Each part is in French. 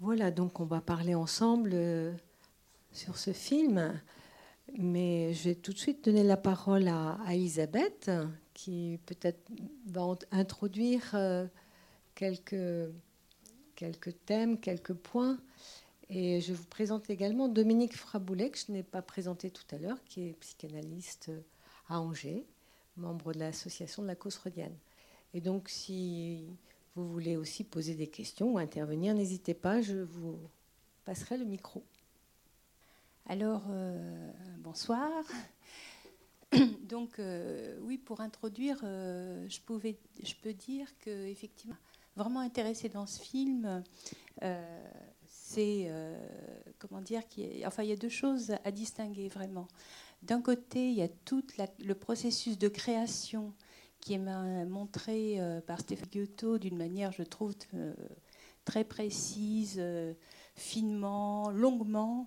Voilà, donc on va parler ensemble euh, sur ce film. Mais je vais tout de suite donner la parole à, Elisabeth, qui peut-être va introduire euh, quelques, quelques thèmes, quelques points. Et je vous présente également Dominique Fraboulet, que je n'ai pas présenté tout à l'heure, qui est psychanalyste à Angers, membre de l'association de la cause freudienne. Et donc, si vous voulez aussi poser des questions ou intervenir, n'hésitez pas, je vous passerai le micro. Alors, euh, bonsoir. Donc, euh, oui, pour introduire, euh, je, pouvais, je peux dire que effectivement, vraiment intéressé dans ce film, c'est comment dire qu'il enfin, il y a deux choses à distinguer vraiment. D'un côté, il y a tout le processus de création qui est montré par Stéphane Giotto d'une manière, je trouve, très précise, finement, longuement,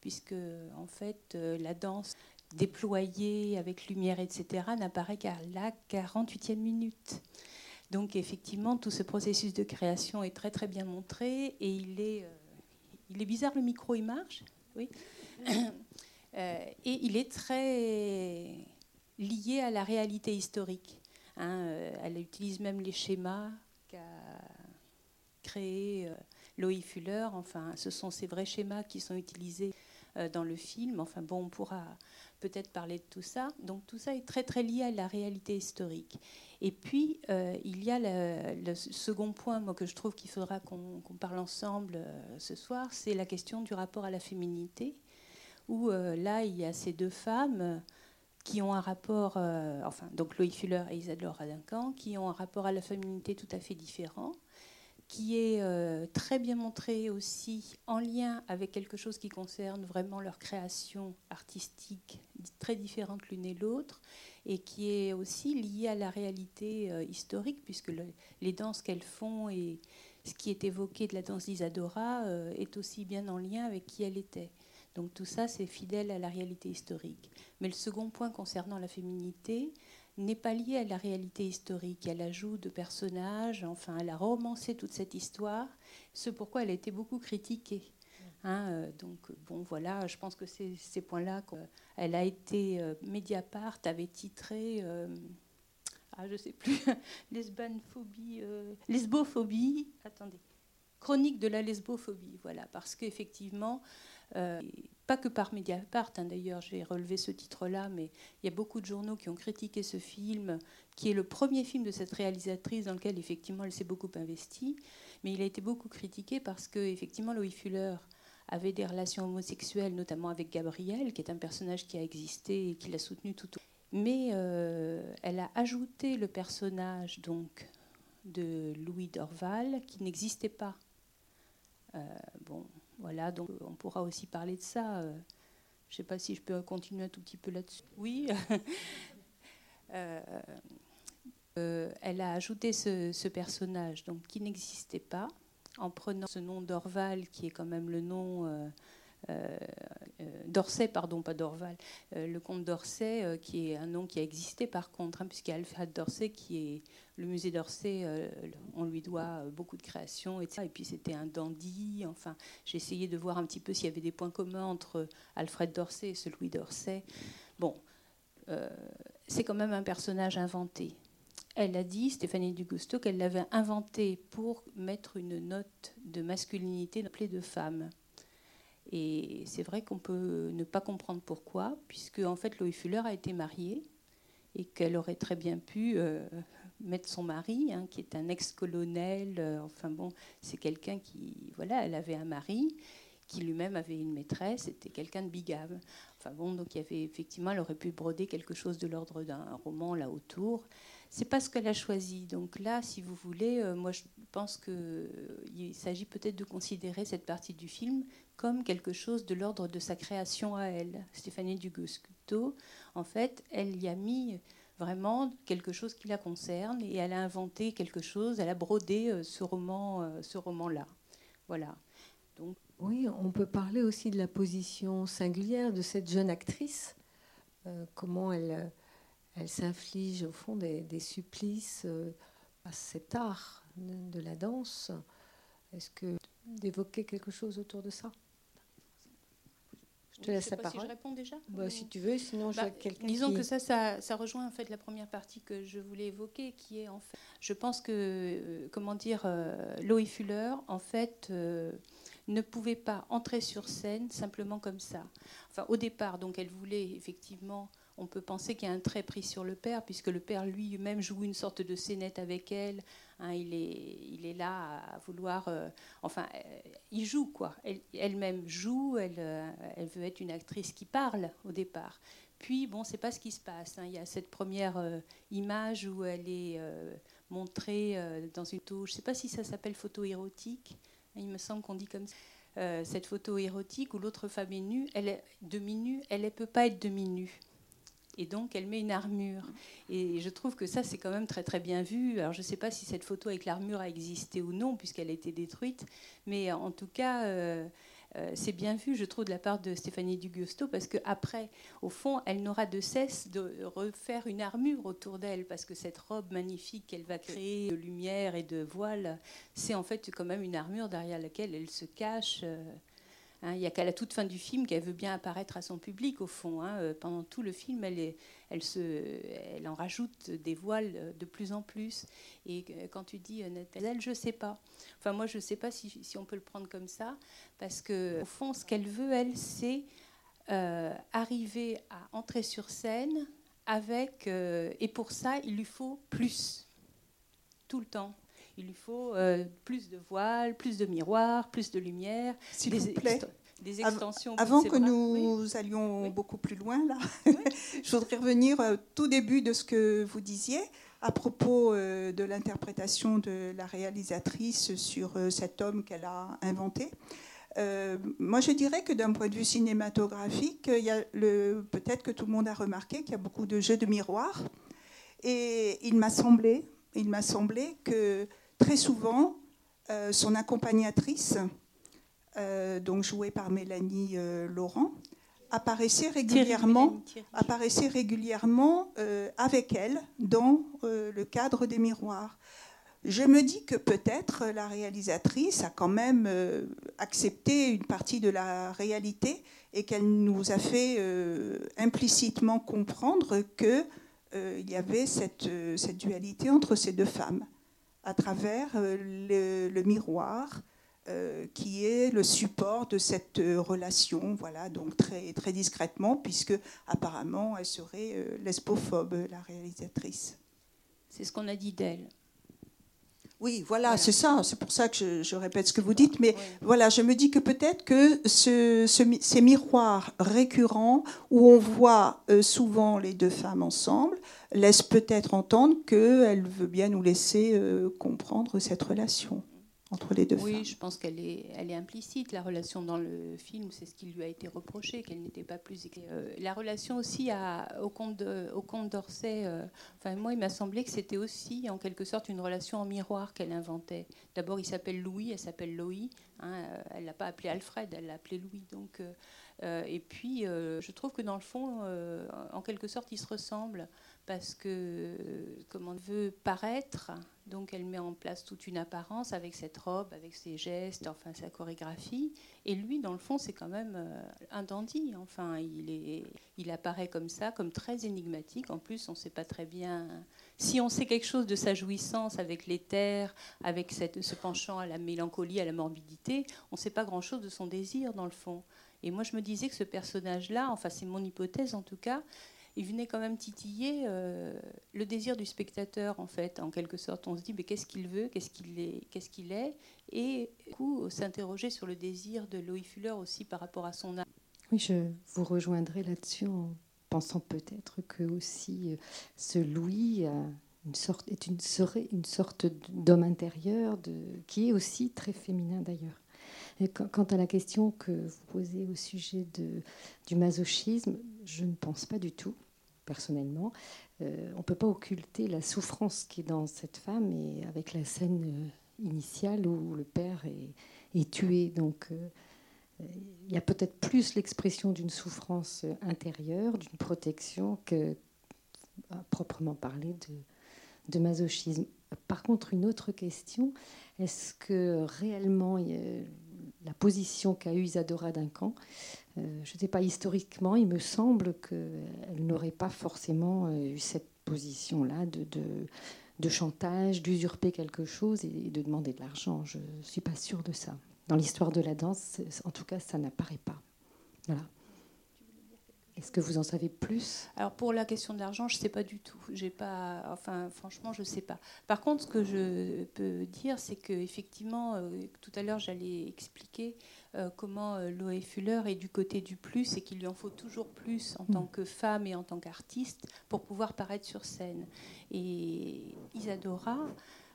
puisque en fait euh, la danse déployée avec lumière, etc., n'apparaît qu'à la 48e minute. Donc effectivement, tout ce processus de création est très très bien montré et il est, euh, il est bizarre, le micro il marche, oui. Euh, et il est très lié à la réalité historique. Hein. elle utilise même les schémas qu'a créé Loïc Fuller. Enfin, ce sont ces vrais schémas qui sont utilisés euh, dans le film. Enfin bon, on pourra peut-être parler de tout ça. Donc tout ça est très très lié à la réalité historique. Et puis euh, il y a le, second point, moi que je trouve qu'il faudra qu'on parle ensemble euh, ce soir, c'est la question du rapport à la féminité. Où là il y a ces deux femmes qui ont un rapport, enfin donc Loïc Fuller et Isadore Radincan, qui ont un rapport à la féminité tout à fait différent qui est euh, très bien montré aussi en lien avec quelque chose qui concerne vraiment leur création artistique très différente l'une et l'autre et qui est aussi liée à la réalité euh, historique puisque les danses qu'elles font et ce qui est évoqué de la danse d'Isadora euh, est aussi bien en lien avec qui elle était. Donc tout ça, c'est fidèle à la réalité historique. Mais le second point concernant la féminité, n'est pas liée à la réalité historique. Elle ajoute de personnages, enfin, elle a romancé toute cette histoire, ce pourquoi elle a été beaucoup critiquée. Hein, euh, donc, bon, voilà, je pense que c'est ces points-là qu'elle a été. Euh, Mediapart avait titré. Euh, ah, je sais plus, lesbophobie, lesbophobie, attendez, chronique de la lesbophobie, voilà, parce qu'effectivement, euh, pas que par Mediapart, hein, d'ailleurs, j'ai relevé ce titre-là, mais il y a beaucoup de journaux qui ont critiqué ce film, qui est le premier film de cette réalisatrice dans lequel, effectivement, elle s'est beaucoup investie. Mais il a été beaucoup critiqué parce que, effectivement, Louis Fuller avait des relations homosexuelles, notamment avec Gabriel, qui est un personnage qui a existé et qui l'a soutenu tout au Mais euh, elle a ajouté le personnage donc de Louis Dorval qui n'existait pas. Euh, bon, voilà, donc on pourra aussi parler de ça. Euh, je ne sais pas si je peux continuer un tout petit peu là-dessus. Oui. Euh, euh, elle a ajouté ce, personnage donc, qui n'existait pas en prenant ce nom d'Orval, qui est quand même le nom euh, euh, d'Orsay, pardon, pas d'Orval, euh, le comte d'Orsay, qui est un nom qui a existé par contre, hein, puisqu'il y a Alfred d'Orsay, qui est le musée d'Orsay, on lui doit beaucoup de créations, et, et puis c'était un dandy. Enfin, j'ai essayé de voir un petit peu s'il y avait des points communs entre Alfred d'Orsay et celui d'Orsay. Bon, c'est quand même un personnage inventé. Elle a dit, Stéphanie Dugusto, qu'elle l'avait inventé pour mettre une note de masculinité appelée de femme. Et c'est vrai qu'on peut ne pas comprendre pourquoi, puisque en fait Loïc Fuller a été mariée et qu'elle aurait très bien pu euh, mettre son mari, hein, qui est un ex-colonel. Euh, enfin bon, c'est quelqu'un qui, voilà, elle avait un mari qui lui-même avait une maîtresse, c'était quelqu'un de bigame. Enfin bon, donc il y avait effectivement, elle aurait pu broder quelque chose de l'ordre d'un roman là autour c'est pas ce qu'elle a choisi. Donc là, si vous voulez, euh, moi je pense qu'il euh, s'agit peut-être de considérer cette partie du film comme quelque chose de l'ordre de sa création à elle. Stéphanie Dugoscuto, en fait, elle y a mis vraiment quelque chose qui la concerne et elle a inventé quelque chose, elle a brodé euh, ce roman, ce roman-là. Voilà. Donc, oui, on peut parler aussi de la position singulière de cette jeune actrice, comment elle elle s'inflige au fond des, supplices à cet art de, la danse. Est-ce que d'évoquer quelque chose autour de ça? Je te laisse la parole. Si je réponds déjà bah, Si tu veux, sinon bah, quelqu'un. Disons que ça, ça, rejoint en fait la première partie que je voulais évoquer, qui est en fait, je pense que, euh, comment dire, euh, Loïc Fuller, en fait, euh, ne pouvait pas entrer sur scène simplement comme ça. Enfin, au départ, donc, elle voulait effectivement on peut penser qu'il y a un trait pris sur le père, puisque le père lui-même joue une sorte de scénette avec elle. Hein, il, est, là à vouloir. Euh, enfin, euh, il joue, quoi. Elle-même joue, elle, euh, elle, veut être une actrice qui parle au départ. Puis, bon, c'est pas ce qui se passe. Hein. Il y a cette première image où elle est montrée dans une photo, je ne sais pas si ça s'appelle photo érotique, il me semble qu'on dit comme ça. cette photo érotique où l'autre femme est nue, elle est demi-nue, elle ne peut pas être demi-nue et donc elle met une armure. Et je trouve que ça, c'est quand même très très bien vu. Alors je ne sais pas si cette photo avec l'armure a existé ou non, puisqu'elle a été détruite, mais en tout cas, euh, euh, c'est bien vu, je trouve, de la part de Stéphanie Dugusto, parce qu'après, au fond, elle n'aura de cesse de refaire une armure autour d'elle, parce que cette robe magnifique qu'elle va créer de lumière et de voile, c'est en fait quand même une armure derrière laquelle elle se cache. Euh, Hein, il n'y a qu'à la toute fin du film qu'elle veut bien apparaître à son public, au fond. Hein. Euh, pendant tout le film, elle, en rajoute des voiles euh, de plus en plus. Et quand tu dis euh, elle, je ne sais pas. Enfin, moi, je ne sais pas si, on peut le prendre comme ça, parce qu'au fond, ce qu'elle veut, elle, c'est arriver à entrer sur scène avec. et pour ça, il lui faut plus, tout le temps. Il lui faut euh, plus de voiles, plus de miroirs, plus de lumière. S'il vous plaît. Des extensions. Avant que nous allions beaucoup plus loin, là, je voudrais revenir au tout début de ce que vous disiez à propos euh, de l'interprétation de la réalisatrice sur euh, cet homme qu'elle a inventé. moi, je dirais que d'un point de vue cinématographique, peut-être que tout le monde a remarqué qu'il y a beaucoup de jeux de miroirs. Et il m'a semblé, il m'a semblé que très souvent, euh, son accompagnatrice, euh, donc jouée par Mélanie euh, Laurent, apparaissait régulièrement, apparaissait régulièrement avec elle dans le cadre des miroirs. Je me dis que peut-être la réalisatrice a quand même accepté une partie de la réalité et qu'elle nous a fait implicitement comprendre qu'il y avait cette, cette dualité entre ces deux femmes à travers euh, le, miroir euh, qui est le support de cette euh, relation, voilà, donc très, très discrètement, puisque apparemment elle serait lesbophobe, la réalisatrice. C'est ce qu'on a dit d'elle. Oui, voilà, c'est ça. C'est pour ça que je, répète ce que vous dites. Mais voilà, je me dis que peut-être que ce, ces miroirs récurrents où on voit souvent les deux femmes ensemble laisse peut-être entendre qu'elle veut bien nous laisser euh, comprendre cette relation entre les deux oui, femmes. je pense qu'elle est, elle est implicite, la relation dans le film, c'est ce qui lui a été reproché, qu'elle n'était pas plus... Euh, la relation aussi à, au, comte au comte d'Orsay, euh, enfin, moi, il m'a semblé que c'était aussi, en quelque sorte, une relation en miroir qu'elle inventait. D'abord, il s'appelle Louis, elle s'appelle Loï, hein, elle ne l'a pas appelé Alfred, elle l'a appelé Louis, donc... et puis, je trouve que dans le fond, en quelque sorte, ils se ressemblent parce que, comme on veut paraître, donc elle met en place toute une apparence avec cette robe, avec ses gestes, enfin sa chorégraphie. Et lui, dans le fond, c'est quand même euh, un dandy. Enfin, il, est, il apparaît comme ça, comme très énigmatique. En plus, on ne sait pas très bien. Si on sait quelque chose de sa jouissance avec l'éther, avec ce penchant à la mélancolie, à la morbidité, on ne sait pas grand-chose de son désir, dans le fond. Et moi, je me disais que ce personnage-là, enfin, c'est mon hypothèse en tout cas, il venait quand même titiller euh, le désir du spectateur, en fait, en quelque sorte. On se dit, mais qu'est-ce qu'il veut, qu'est-ce qu'il est, qu'est-ce qu'il est? Et du coup, s'interroger sur le désir de Louis Fuller aussi par rapport à son âme. Oui, je vous rejoindrai là-dessus en pensant peut-être que aussi euh, ce Louis est une, serait une sorte d'homme intérieur qui est aussi très féminin d'ailleurs. Quant à la question que vous posez au sujet du masochisme, je ne pense pas du tout personnellement. Euh, on ne peut pas occulter la souffrance qui est dans cette femme et avec la scène euh, initiale où le père est, tué. Donc euh, il y a peut-être plus l'expression d'une souffrance intérieure, d'une protection que à proprement parler de, de masochisme. Par contre, une autre question, Est-ce que réellement la position qu'a eue Isadora Duncan, euh, je ne sais pas, historiquement, il me semble qu'elle n'aurait pas forcément euh, eu cette position-là de, de, chantage, d'usurper quelque chose et de demander de l'argent. Je ne suis pas sûre de ça. Dans l'histoire de la danse, en tout cas, ça n'apparaît pas. Voilà. Est-ce que vous en savez plus? Alors pour la question de l'argent, je ne sais pas du tout. J'ai pas, enfin franchement, je ne sais pas. Par contre, ce que je peux dire, c'est que effectivement, euh, tout à l'heure, j'allais expliquer euh, comment euh, Loé Fuller est du côté du plus et qu'il lui en faut toujours plus en tant mm. que femme et en tant qu'artiste pour pouvoir paraître sur scène. Et Isadora.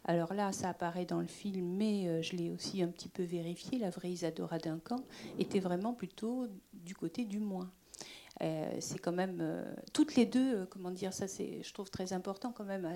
Alors là, ça apparaît dans le film, mais je l'ai aussi un petit peu vérifié. La vraie Isadora Duncan était vraiment plutôt du côté du moins. Euh, c'est quand même euh, toutes les deux, euh, comment dire, ça c'est, je trouve très important quand même,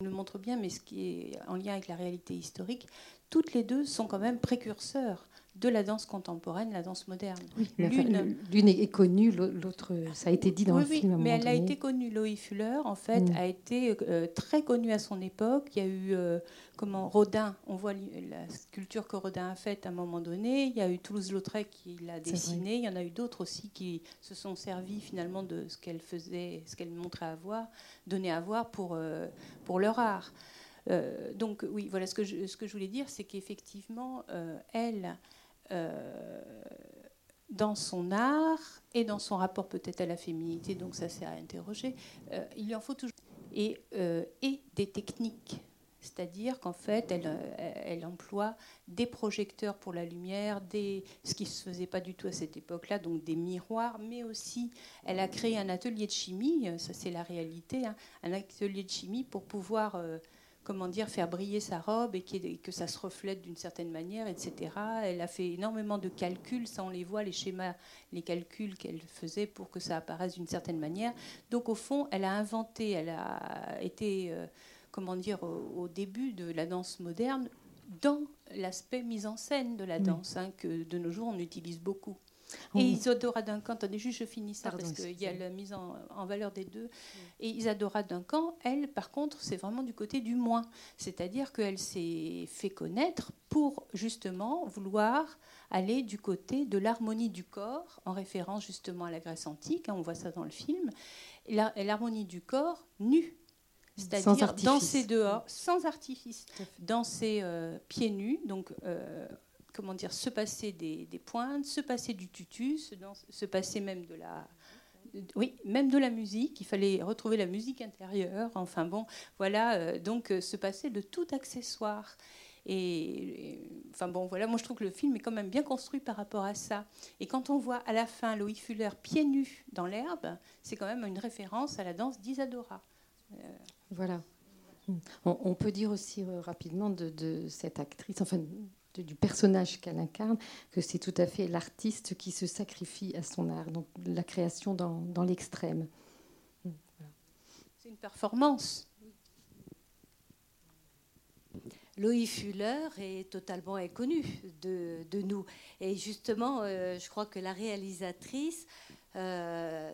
on le montre bien, mais ce qui est en lien avec la réalité historique, toutes les deux sont quand même précurseurs de la danse contemporaine, la danse moderne. L'une est connue, l'autre, ça a été dit dans le film. mais elle a été connue. Loïc Fuller, en fait, mm. a été euh, très connue à son époque. Il y a eu euh, comment Rodin, on voit la sculpture que Rodin a faite à un moment donné. Il y a eu Toulouse-Lautrec qui l'a dessinée. Il y en a eu d'autres aussi qui se sont servis finalement de ce qu'elle faisait, ce qu'elle montrait à voir, donnait à voir pour, euh, pour leur art. donc oui, voilà ce que je, ce que je voulais dire, c'est qu'effectivement, elle, dans son art et dans son rapport peut-être à la féminité, donc ça c'est à interroger, euh, il en faut toujours. Et, euh, et des techniques. C'est-à-dire qu'en fait, elle, elle, emploie des projecteurs pour la lumière, des, ce qui ne se faisait pas du tout à cette époque-là, donc des miroirs, mais aussi elle a créé un atelier de chimie, ça c'est la réalité, hein, un atelier de chimie pour pouvoir comment dire, faire briller sa robe et que ça se reflète d'une certaine manière, etc. Elle a fait énormément de calculs, ça on les voit, les schémas, les calculs qu'elle faisait pour que ça apparaisse d'une certaine manière. Donc au fond, elle a inventé, elle a été, euh, comment dire, au, début de la danse moderne dans l'aspect mise en scène de la danse, hein, que de nos jours on utilise beaucoup. Et Isadora Duncan, attendez juste, je finis ça parce qu'il y a la mise en, valeur des deux. Et Isadora Duncan, elle, par contre, c'est vraiment du côté du moins. C'est-à-dire qu'elle s'est fait connaître pour justement vouloir aller du côté de l'harmonie du corps, en référence justement à la Grèce antique, hein, on voit ça dans le film, l'harmonie du corps nu. C'est-à-dire danser dehors, sans artifice, danser euh, pieds nus, donc euh, comment dire, se passer des, pointes, se passer du tutu, se, passer même de la, oui, même de la musique. Il fallait retrouver la musique intérieure. Enfin bon, voilà, euh, donc euh, se passer de tout accessoire. Et, enfin bon, voilà, moi je trouve que le film est quand même bien construit par rapport à ça. Et quand on voit à la fin Loïc Fuller pieds nus dans l'herbe, c'est quand même une référence à la danse d'Isadora. Euh, voilà. On, peut dire aussi rapidement de, de, cette actrice, enfin du personnage qu'elle incarne, que c'est tout à fait l'artiste qui se sacrifie à son art, donc la création dans, l'extrême. C'est une performance. Loïc Fuller est totalement inconnu de, nous. Et justement, euh, je crois que la réalisatrice euh,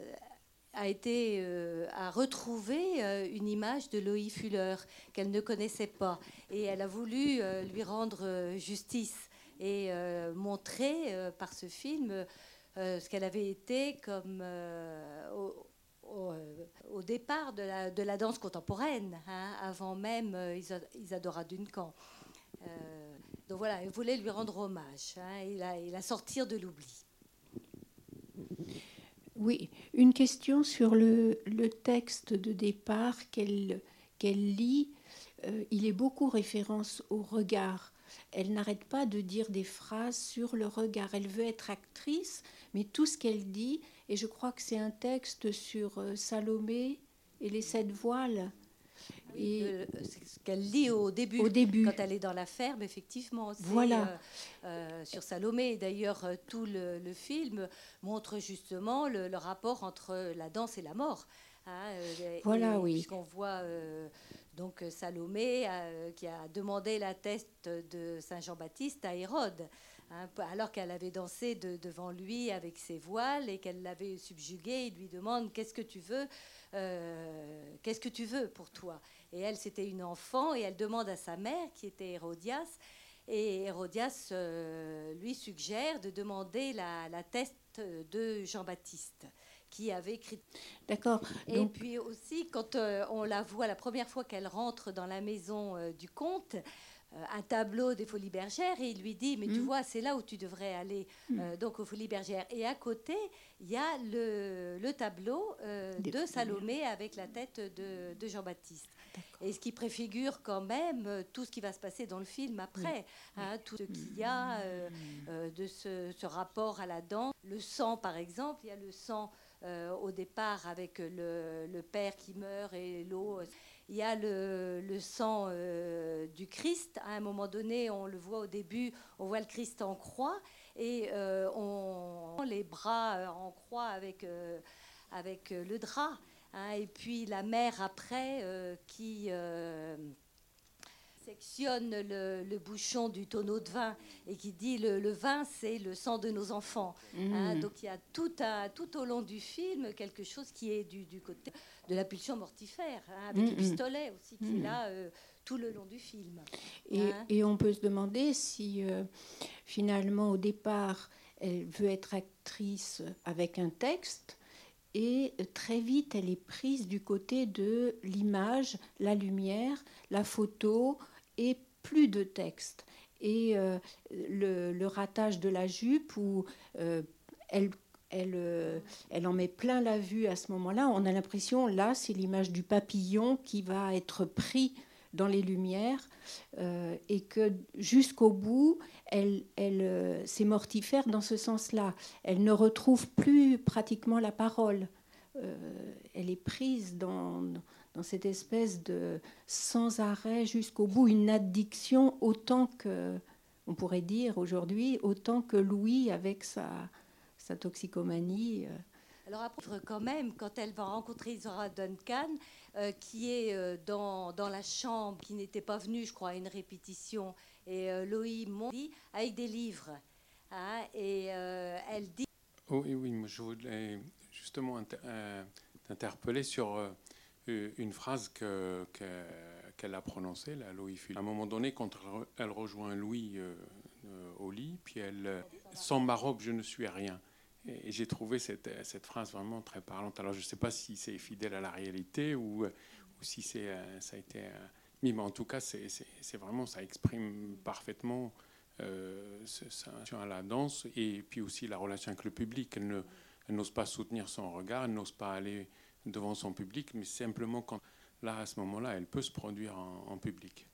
a été euh, à retrouver euh, une image de Loïc Fuller qu'elle ne connaissait pas et elle a voulu euh, lui rendre justice et montrer par ce film ce qu'elle avait été comme au, départ de la, de la, danse contemporaine, hein, avant même Isadora Duncan. donc voilà, elle voulait lui rendre hommage hein, et, la, et la sortir de l'oubli. Oui, une question sur le, texte de départ qu'elle lit. Euh, il est beaucoup référence au regard. Elle n'arrête pas de dire des phrases sur le regard. Elle veut être actrice, mais tout ce qu'elle dit, et je crois que c'est un texte sur euh, Salomé et les sept voiles, et ce qu'elle lit au début, quand elle est dans la ferme, effectivement. Voilà. Euh, euh, sur Salomé. D'ailleurs, euh, tout le, film montre justement le, rapport entre la danse et la mort. Hein, voilà, oui. Puisqu'on voit donc Salomé qui a demandé la tête de Saint Jean-Baptiste à Hérode. Hein, alors qu'elle avait dansé devant lui avec ses voiles et qu'elle l'avait subjugué, il lui demande qu'est-ce que tu veux, qu'est-ce que tu veux pour toi? Et elle, c'était une enfant, et elle demande à sa mère, qui était Hérodias, Et Hérodias lui suggère de demander la, la tête de Jean-Baptiste qui avait écrit. D'accord. Et puis aussi, quand on la voit la première fois qu'elle rentre dans la maison du comte, euh, un tableau des Folies Bergères et il lui dit mais tu mm. vois c'est là où tu devrais aller mm. euh, donc aux Folies Bergères. Et à côté il y a le, tableau euh, de Salomé avec la tête de, Jean-Baptiste. Et ce qui préfigure quand même tout ce qui va se passer dans le film après hein, tout ce qu'il y a de ce, rapport à la danse le sang par exemple il y a le sang au départ avec le, le, père qui meurt et l'eau il y a le, sang euh, du Christ. À un moment donné, on le voit au début, on voit le Christ en croix et euh, on les bras euh, en croix avec, avec le drap. Hein. et puis la mère après qui sectionne le, bouchon du tonneau de vin et qui dit le, le vin c'est le sang de nos enfants. Hein. Mmh. donc il y a tout, un, tout au long du film quelque chose qui est du, du côté de la pulsion mortifère, hein, avec mmh, le pistolet aussi qui est là euh, tout le long du film. Et, hein. et on peut se demander si euh, finalement au départ elle veut être actrice avec un texte et très vite elle est prise du côté de l'image, la lumière, la photo, et plus de texte. Et euh, le, ratage de la jupe où euh, elle, elle, euh, elle en met plein la vue à ce moment-là, on a l'impression, là, c'est l'image du papillon qui va être pris dans les lumières et que jusqu'au bout, elle, elle, c'est mortifère dans ce sens-là. Elle ne retrouve plus pratiquement la parole. elle est prise dans, dans cette espèce de sans arrêt jusqu'au bout, une addiction autant que, on pourrait dire aujourd'hui, autant que Louis avec sa, sa toxicomanie. Euh. Alors après, quand même, quand elle va rencontrer Isora Duncan, euh, qui est euh, dans, dans, la chambre, qui n'était pas venue, je crois, à une répétition, et Louis dit avec des livres. Hein, et elle dit... Oui, oui, je voulais justement t'interpeller sur euh, une phrase qu'elle a prononcée, la Louis À un moment donné, quand elle rejoint Louis euh, euh, au lit, puis elle, sans ma robe, je ne suis rien. Et, j'ai trouvé cette, cette, phrase vraiment très parlante. Alors je ne sais pas si c'est fidèle à la réalité ou, ou si c'est, ça a été mais en tout cas, c'est, vraiment, ça exprime parfaitement euh, sa relation à la danse et puis aussi la relation avec le public. Elle n'ose pas soutenir son regard, elle n'ose pas aller devant son public, mais simplement quand là, à ce moment-là, elle peut se produire en, public.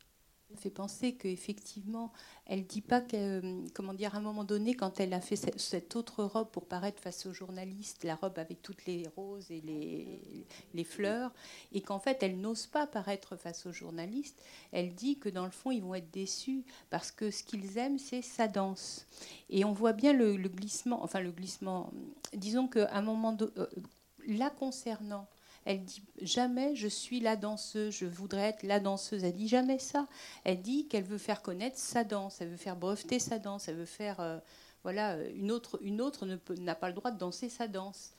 Fait penser qu'effectivement, elle dit pas que, comment dire, à un moment donné, quand elle a fait cette autre robe pour paraître face aux journalistes, la robe avec toutes les roses et les, fleurs, et qu'en fait, elle n'ose pas paraître face aux journalistes, elle dit que dans le fond, ils vont être déçus parce que ce qu'ils aiment, c'est sa danse. Et on voit bien le, glissement, enfin le glissement, disons qu'à un moment, de, euh, la concernant, elle dit jamais je suis la danseuse, je voudrais être la danseuse. Elle dit jamais ça. Elle dit qu'elle veut faire connaître sa danse, elle veut faire breveter sa danse, elle veut faire euh, voilà une autre une autre n'a pas le droit de danser sa danse.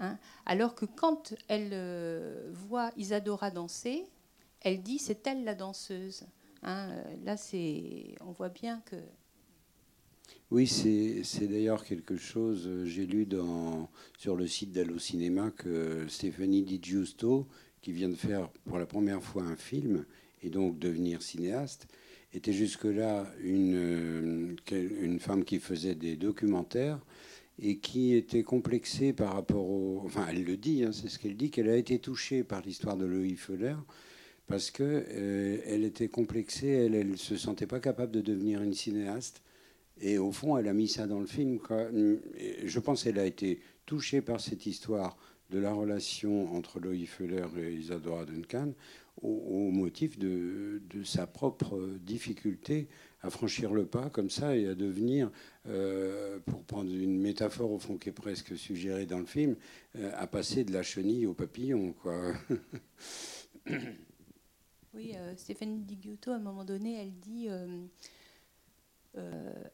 Hein. Alors que quand elle euh, voit Isadora danser, elle dit c'est elle la danseuse. Hein. Là c'est on voit bien que oui, c'est d'ailleurs quelque chose, euh, j'ai lu sur le site d'Allo Cinéma que Stéphanie Di Giusto, qui vient de faire pour la première fois un film et donc devenir cinéaste, était jusque-là une, euh, une femme qui faisait des documentaires et qui était complexée par rapport au... Enfin, elle le dit, hein, c'est ce qu'elle dit, qu'elle a été touchée par l'histoire de Louis Feller parce qu'elle euh, était complexée, elle ne se sentait pas capable de devenir une cinéaste et au fond, elle a mis ça dans le film. Je pense qu'elle a été touchée par cette histoire de la relation entre Loïc Fuller et Isadora Duncan au, motif de, sa propre difficulté à franchir le pas comme ça et à devenir, euh, pour prendre une métaphore au fond qui est presque suggérée dans le film, euh, à passer de la chenille au papillon. Quoi. oui, euh, Stéphanie Di à un moment donné, elle dit euh,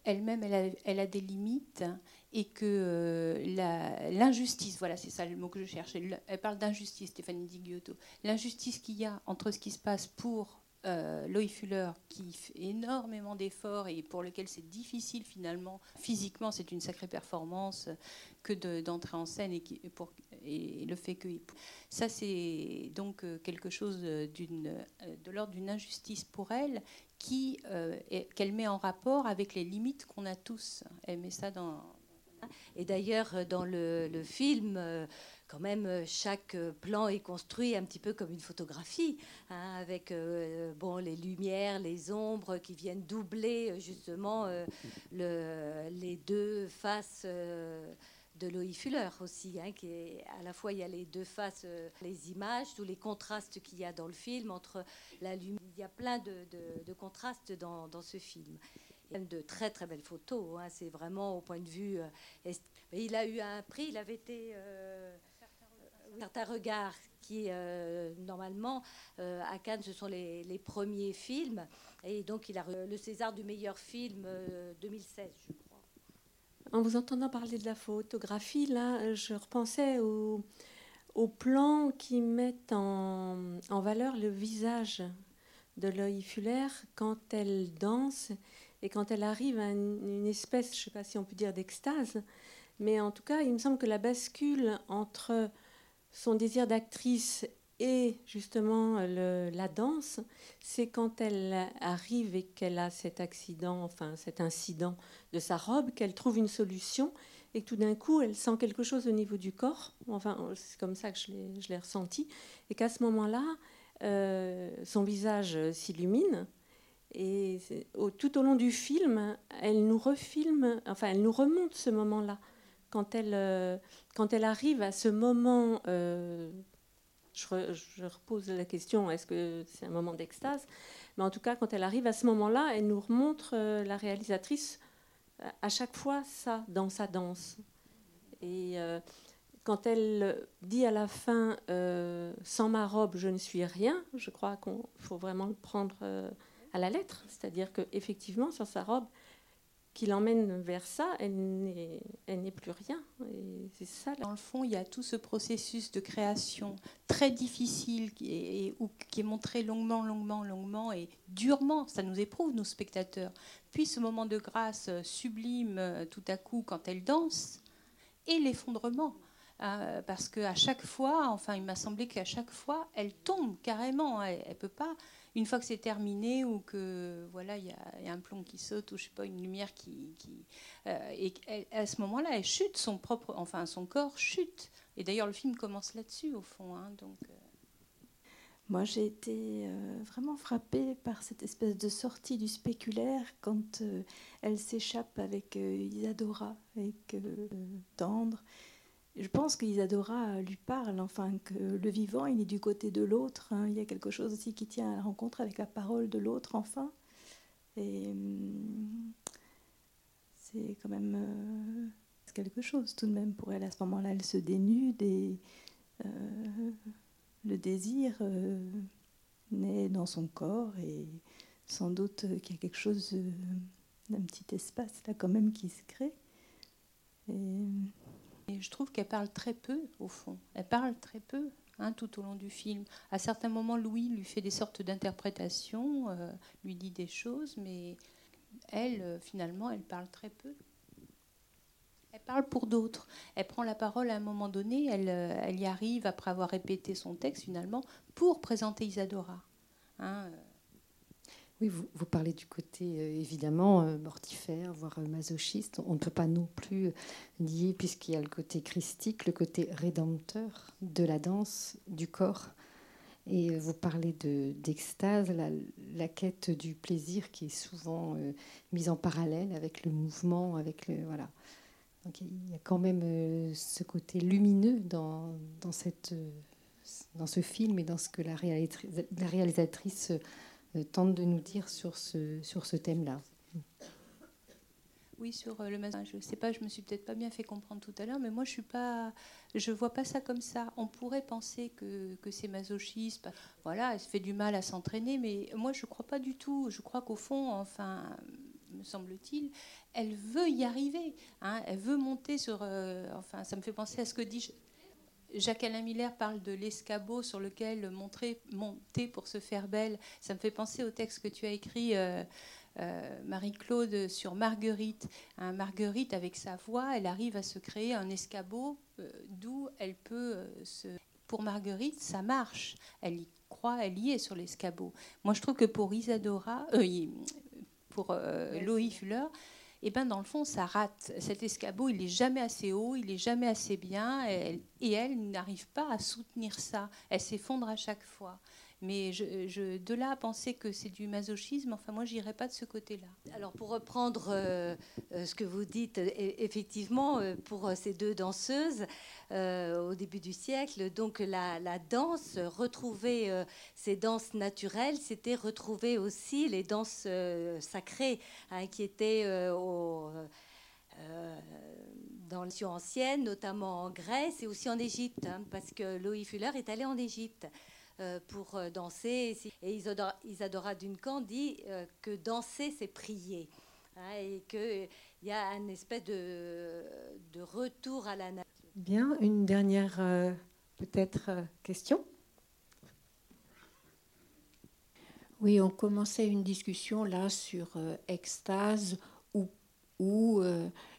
elle-même, elle a, des limites et que euh, l'injustice, voilà, c'est ça le mot que je cherchais, elle parle d'injustice, Stéphanie Di L'injustice qu'il y a entre ce qui se passe pour euh, Fuller, qui fait énormément d'efforts et pour lequel c'est difficile finalement, physiquement, c'est une sacrée performance que d'entrer en scène et, pour, le fait que ça c'est donc euh, quelque chose euh, de l'ordre d'une injustice pour elle qu'elle met en rapport avec les limites qu'on a tous. Elle met ça dans et d'ailleurs dans le, film quand même, euh, chaque euh, plan est construit un petit peu comme une photographie, hein, avec euh, bon, les lumières, les ombres qui viennent doubler justement les deux faces de Loïc Fuller aussi, hein, qui est à la fois il y a les deux faces, les images, tous les contrastes qu'il y a dans le film entre la lumière. Il y a plein de, contrastes dans, ce film. Il a de très très belles photos. Hein, c'est vraiment au point de vue. il a eu un prix. Il avait été certains regards qui, euh, normalement, euh, à Cannes, ce sont les, premiers films. Et donc, il a le César du meilleur film 2016, euh, je crois. En vous entendant parler de la photographie, là, je repensais aux au plans qui mettent en, en, valeur le visage de Loïc Fuller quand elle danse et quand elle arrive à une, espèce, je ne sais pas si on peut dire d'extase, mais en tout cas, il me semble que la bascule entre son désir d'actrice et justement la danse, c'est quand elle arrive et qu'elle a cet accident, enfin cet incident de sa robe, qu'elle trouve une solution et que tout d'un coup elle sent quelque chose au niveau du corps. Enfin, c'est comme ça que je l'ai ressenti. Et qu'à ce moment-là, euh, son visage s'illumine. Et tout au long du film, elle nous refilme, enfin, elle nous remonte ce moment-là quand elle, euh, quand elle arrive à ce moment, euh, je, repose la question, est-ce que c'est un moment d'extase? Mais en tout cas, quand elle arrive à ce moment-là, elle nous remontre la réalisatrice à chaque fois ça dans sa danse. Et quand elle dit à la fin Sans ma robe, je ne suis rien, je crois qu'il faut vraiment le prendre à la lettre. C'est-à-dire qu'effectivement, sur sa robe, qui l'emmène vers ça, elle n'est plus rien. Et c'est ça. Dans le fond, il y a tout ce processus de création très difficile qui est, qui est montré longuement, longuement, longuement et durement. Ça nous éprouve, nos spectateurs. Puis ce moment de grâce sublime, euh, tout à coup, quand elle danse, et l'effondrement. Euh, parce qu'à chaque fois, enfin, il m'a semblé qu'à chaque fois, elle tombe carrément. Elle ne peut pas une fois que c'est terminé ou que voilà il y, a un plomb qui saute ou je sais pas une lumière qui, euh, et à ce moment-là elle chute son propre enfin son corps chute et d'ailleurs le film commence là-dessus au fond hein, donc euh. moi j'ai été vraiment frappée par cette espèce de sortie du spéculaire quand elle s'échappe avec Isadora avec tendre je pense qu'Isadora lui parle, enfin que le vivant, il est du côté de l'autre. Hein. Il y a quelque chose aussi qui tient à la rencontre avec la parole de l'autre, enfin. Et hum, c'est quand même euh, quelque chose tout de même pour elle. À ce moment-là, elle se dénude et euh, le désir euh, naît dans son corps et sans doute qu'il y a quelque chose d'un petit espace là quand même qui se crée. Et, hum, je trouve qu'elle parle très peu, au fond. Elle parle très peu hein, tout au long du film. À certains moments, Louis lui fait des sortes d'interprétations, euh, lui dit des choses, mais elle, euh, finalement, elle parle très peu. Elle parle pour d'autres. Elle prend la parole à un moment donné, elle, euh, elle y arrive après avoir répété son texte, finalement, pour présenter Isadora. Hein, oui, vous, parlez du côté euh, évidemment euh, mortifère, voire euh, masochiste. On ne peut pas non plus nier, puisqu'il y a le côté christique, le côté rédempteur de la danse, du corps. Et vous parlez d'extase, la, quête du plaisir qui est souvent mise en parallèle avec le mouvement, avec le voilà. Donc il y a quand même ce côté lumineux dans, dans, cette, dans ce film et dans ce que la réalisatrice, la tente de nous dire sur ce, sur ce thème-là. Oui, sur euh, le Je ne sais pas, je me suis peut-être pas bien fait comprendre tout à l'heure, mais moi je suis pas, je vois pas ça comme ça. On pourrait penser que, que c'est masochiste, voilà, elle se fait du mal à s'entraîner, mais moi je crois pas du tout. Je crois qu'au fond, enfin, me semble-t-il, elle veut y arriver. Hein. elle veut monter sur, euh, enfin, ça me fait penser à ce que dit Jacques-Alain Miller parle de l'escabeau sur lequel monter pour se faire belle. Ça me fait penser au texte que tu as écrit, euh, euh, Marie-Claude, sur Marguerite. Un Marguerite, avec sa voix, elle arrive à se créer un escabeau d'où elle peut se... Pour Marguerite, ça marche. Elle y croit, elle y est sur l'escabeau. Moi, je trouve que pour Isadora, pour Loïc Fuller, eh ben dans le fond, ça rate. Cet escabeau, il n'est jamais assez haut, il n'est jamais assez bien, et elle n'arrive pas à soutenir ça. Elle s'effondre à chaque fois. Mais de là à penser que c'est du masochisme, enfin moi j'irai pas de ce côté-là. Alors pour reprendre euh, euh, ce que vous dites, e, effectivement, euh, pour ces deux danseuses au début du siècle, donc la, danse, retrouver ces danses naturelles, c'était retrouver aussi les danses sacrées hein, qui étaient au dans les ancienne, notamment en Grèce et aussi en Égypte, hein, parce que Loïc Fuller est allé en Égypte. Euh, pour euh, danser. Et Isadora, Isadora Duncan dit euh, que danser, c'est prier. Hein, et qu'il y a une espèce de, de, retour à la nature. Bien, une dernière peut-être question? Oui, on commençait une discussion là sur extase ou, ou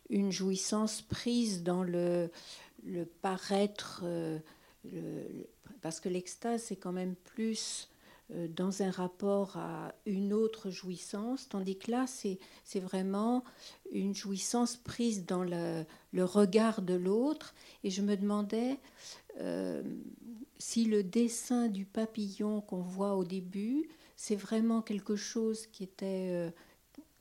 une jouissance prise dans le, le paraître, parce que l'extase, c'est quand même plus euh, dans un rapport à une autre jouissance, tandis que là, c'est vraiment une jouissance prise dans le, regard de l'autre. Et je me demandais euh, si le dessin du papillon qu'on voit au début, c'est vraiment quelque chose qui était euh,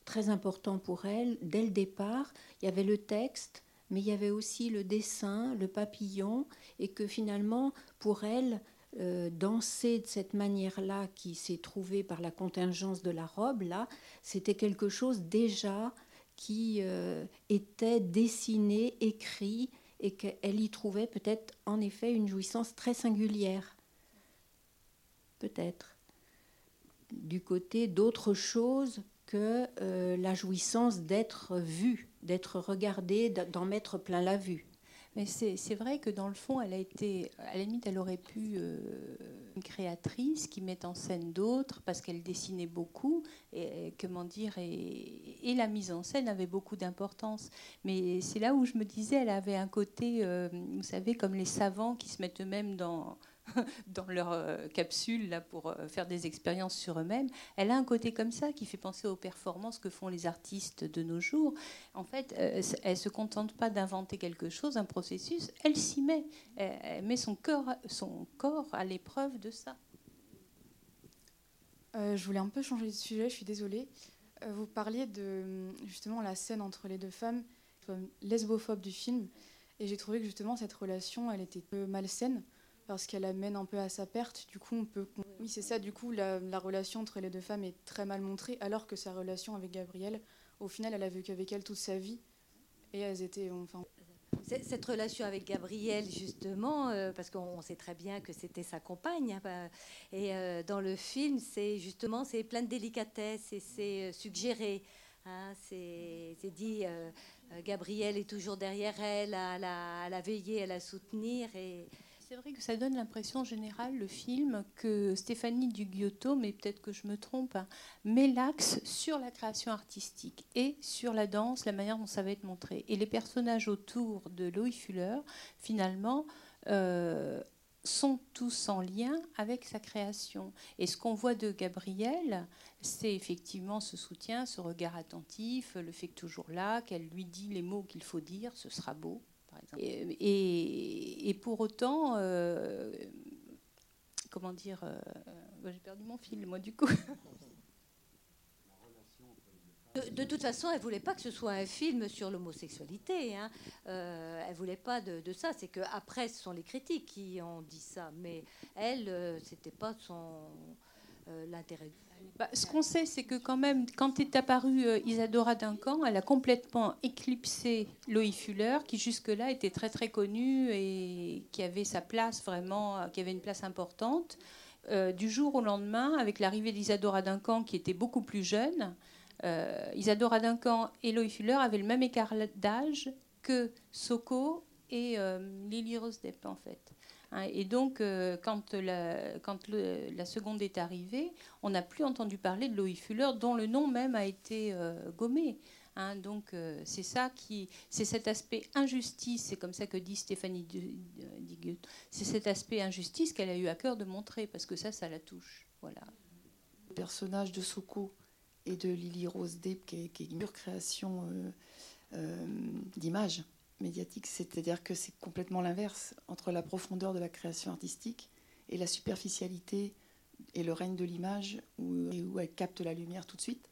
très important pour elle. Dès le départ, il y avait le texte, mais il y avait aussi le dessin, le papillon, et que finalement, pour elle, euh, danser de cette manière-là, qui s'est trouvée par la contingence de la robe, là, c'était quelque chose déjà qui euh, était dessiné, écrit, et qu'elle y trouvait peut-être en effet une jouissance très singulière. Peut-être. Du côté d'autre chose que euh, la jouissance d'être vue d'être regardée, d'en mettre plein la vue. Mais c'est vrai que dans le fond, elle a été, à la limite, elle aurait pu euh, une créatrice qui met en scène d'autres parce qu'elle dessinait beaucoup et comment dire et, la mise en scène avait beaucoup d'importance. Mais c'est là où je me disais, elle avait un côté, euh, vous savez, comme les savants qui se mettent eux-mêmes dans dans leur euh, capsule là, pour euh, faire des expériences sur eux-mêmes. Elle a un côté comme ça qui fait penser aux performances que font les artistes de nos jours. En fait, euh, elle ne se contente pas d'inventer quelque chose, un processus, elle s'y met. Elle, met son corps, son corps à l'épreuve de ça. je voulais un peu changer de sujet, je suis désolée. vous parliez de justement la scène entre les deux femmes, lesbophobe du film, et j'ai trouvé que justement cette relation, elle était peu malsaine parce qu'elle amène un peu à sa perte. Du coup, on peut. Oui, c'est ça. Du coup, la, relation entre les deux femmes est très mal montrée, alors que sa relation avec Gabrielle, au final, elle a vécu avec elle toute sa vie, et elles étaient. Cette relation avec Gabrielle, justement, euh, parce qu'on sait très bien que c'était sa compagne, hein, bah, et euh, dans le film, c'est justement c'est plein de délicatesse et c'est euh, suggéré. Hein, c'est dit, Gabrielle est toujours derrière elle, à à la veiller, à la soutenir. Et, c'est vrai que ça donne l'impression générale, le film, que Stéphanie Dugiotto, mais peut-être que je me trompe, hein, met l'axe sur la création artistique et sur la danse, la manière dont ça va être montré. Et les personnages autour de Loïc Fuller, finalement, euh, sont tous en lien avec sa création. Et ce qu'on voit de Gabrielle, c'est effectivement ce soutien, ce regard attentif, le fait que toujours là, qu'elle lui dit les mots qu'il faut dire, ce sera beau. Et, pour autant, euh, comment dire, euh, j'ai perdu mon fil, moi, du coup. De, toute façon, elle voulait pas que ce soit un film sur l'homosexualité. Hein. Euh, elle voulait pas de, ça. C'est que après, ce sont les critiques qui ont dit ça, mais elle, euh, c'était pas son l'intérêt. Bah, ce qu'on sait, c'est que quand même, quand est apparue euh, Isadora Duncan, elle a complètement éclipsé Loïc Fuller, qui jusque-là était très très connu et qui avait sa place vraiment, euh, qui avait une place importante. Euh, du jour au lendemain, avec l'arrivée d'Isadora Duncan, qui était beaucoup plus jeune, Isadora Duncan et Loïc Fuller avaient le même écart d'âge que Soko et Lily Rose Depp, en fait. Hein. et donc, euh, quand, la, quand la seconde est arrivée, on n'a plus entendu parler de Loïc Fuller, dont le nom même a été euh, gommé. Hein. donc c'est ça qui, c'est cet aspect injustice, c'est comme ça que dit Stéphanie Digut, c'est cet aspect injustice qu'elle a eu à cœur de montrer parce que ça, ça la touche. Voilà. Le personnage de Soko et de Lily Rose Depp, qui est, une pure création d'image médiatique, c'est-à-dire que c'est complètement l'inverse entre la profondeur de la création artistique et la superficialité et le règne de l'image où, où, elle capte la lumière tout de suite,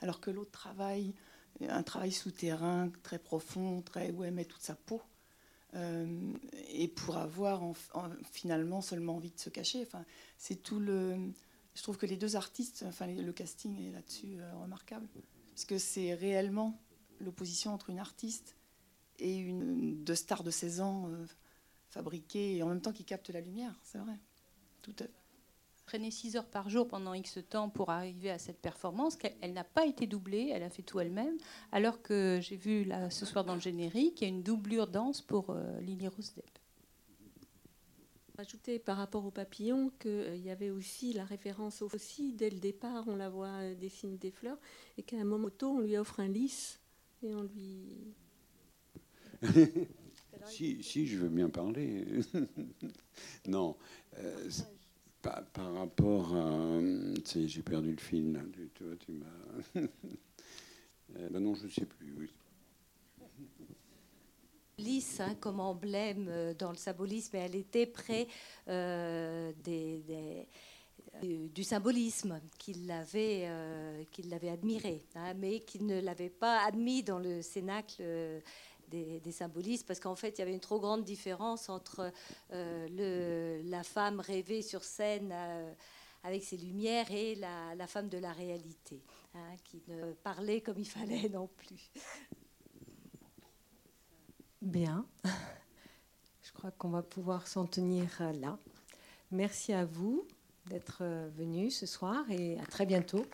alors que l'autre travaille un travail souterrain très profond, très où elle met toute sa peau. Euh, et pour avoir finalement seulement envie de se cacher. Enfin, c'est tout le. Je trouve que les deux artistes, enfin le casting est là-dessus euh, remarquable, parce que c'est réellement l'opposition entre une artiste et une de star de 16 ans euh, fabriquée et en même temps qui capte la lumière, c'est vrai. Tout à fait. Prenait 6 heures par jour pendant X temps pour arriver à cette performance. Elle, n'a pas été doublée, elle a fait tout elle-même. Alors que j'ai vu là, ce soir dans le générique, il y a une doublure danse pour euh, Lily Rose Depp. Ajouter par rapport au papillon qu'il euh, y avait aussi la référence aussi dès le départ, on la voit dessiner des fleurs et qu'à un moment on lui offre un lys et on lui si, si, je veux bien parler. non. Euh, par, rapport à. J'ai perdu le fil, là. Tu, vois, tu m'as. euh, ben non, je ne sais plus. Oui. Lys hein, comme emblème euh, dans le symbolisme, elle était près du symbolisme qu'il l'avait euh, l'avait admiré, hein, mais qu'il ne l'avait pas admis dans le cénacle des, symbolistes, parce qu'en fait, il y avait une trop grande différence entre euh, la femme rêvée sur scène euh, avec ses lumières et la, femme de la réalité, hein, qui ne parlait comme il fallait non plus. Bien. Je crois qu'on va pouvoir s'en tenir là. Merci à vous d'être venus ce soir et à très bientôt.